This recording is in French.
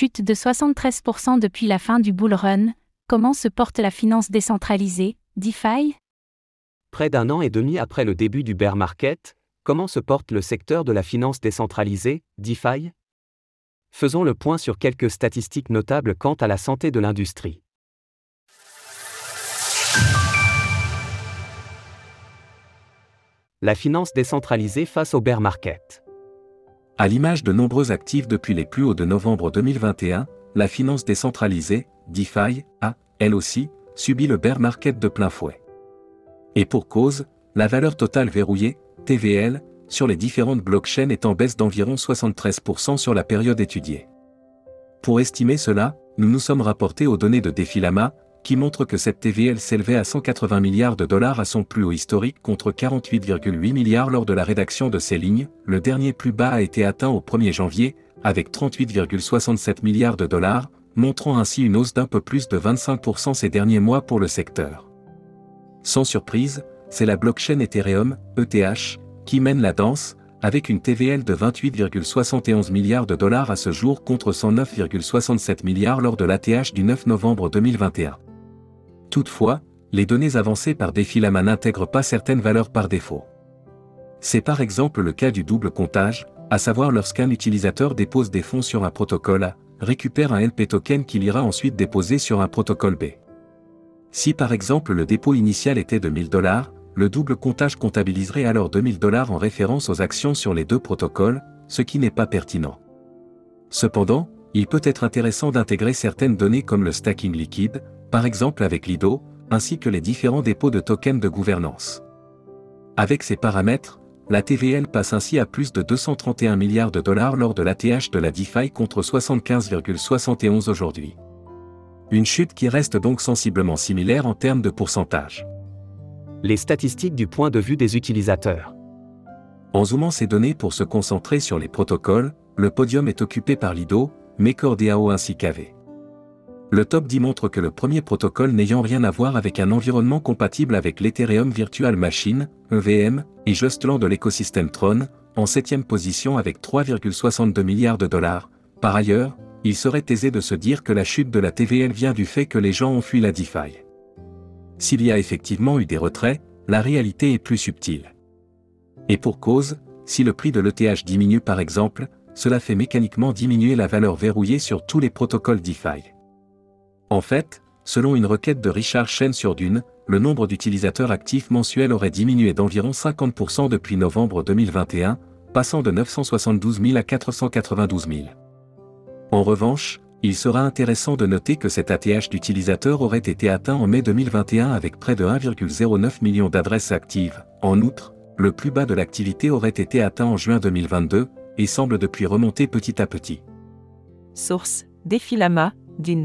Chute de 73% depuis la fin du bull run, comment se porte la finance décentralisée, DeFi Près d'un an et demi après le début du bear market, comment se porte le secteur de la finance décentralisée, DeFi Faisons le point sur quelques statistiques notables quant à la santé de l'industrie. La finance décentralisée face au bear market. À l'image de nombreux actifs depuis les plus hauts de novembre 2021, la finance décentralisée, DeFi, a, elle aussi, subi le bear market de plein fouet. Et pour cause, la valeur totale verrouillée, TVL, sur les différentes blockchains est en baisse d'environ 73% sur la période étudiée. Pour estimer cela, nous nous sommes rapportés aux données de Defilama, qui montrent que cette TVL s'élevait à 180 milliards de dollars à son plus haut historique contre 48,8 milliards lors de la rédaction de ces lignes, le dernier plus bas a été atteint au 1er janvier, avec 38,67 milliards de dollars, montrant ainsi une hausse d'un peu plus de 25% ces derniers mois pour le secteur. Sans surprise, c'est la blockchain Ethereum, ETH, qui mène la danse, avec une TVL de 28,71 milliards de dollars à ce jour contre 109,67 milliards lors de l'ATH du 9 novembre 2021. Toutefois, les données avancées par Defilama n'intègrent pas certaines valeurs par défaut. C'est par exemple le cas du double comptage, à savoir lorsqu'un utilisateur dépose des fonds sur un protocole A, récupère un LP token qu'il ira ensuite déposer sur un protocole B. Si par exemple le dépôt initial était de 1000 dollars, le double comptage comptabiliserait alors 2000 dollars en référence aux actions sur les deux protocoles, ce qui n'est pas pertinent. Cependant, il peut être intéressant d'intégrer certaines données comme le stacking liquide, par exemple avec Lido, ainsi que les différents dépôts de tokens de gouvernance. Avec ces paramètres, la TVL passe ainsi à plus de 231 milliards de dollars lors de l'ATH de la DeFi contre 75,71 aujourd'hui. Une chute qui reste donc sensiblement similaire en termes de pourcentage. Les statistiques du point de vue des utilisateurs. En zoomant ces données pour se concentrer sur les protocoles, le podium est occupé par Lido, MakerDAO ainsi qu'AV. Le top 10 montre que le premier protocole n'ayant rien à voir avec un environnement compatible avec l'Ethereum Virtual Machine, EVM, et Justland de l'écosystème Tron, en septième position avec 3,62 milliards de dollars. Par ailleurs, il serait aisé de se dire que la chute de la TVL vient du fait que les gens ont fui la DeFi. S'il y a effectivement eu des retraits, la réalité est plus subtile. Et pour cause, si le prix de l'ETH diminue par exemple, cela fait mécaniquement diminuer la valeur verrouillée sur tous les protocoles DeFi. En fait, selon une requête de Richard Chen sur Dune, le nombre d'utilisateurs actifs mensuels aurait diminué d'environ 50% depuis novembre 2021, passant de 972 000 à 492 000. En revanche, il sera intéressant de noter que cet ATH d'utilisateurs aurait été atteint en mai 2021 avec près de 1,09 million d'adresses actives. En outre, le plus bas de l'activité aurait été atteint en juin 2022 et semble depuis remonter petit à petit. Source Défilama, DIN.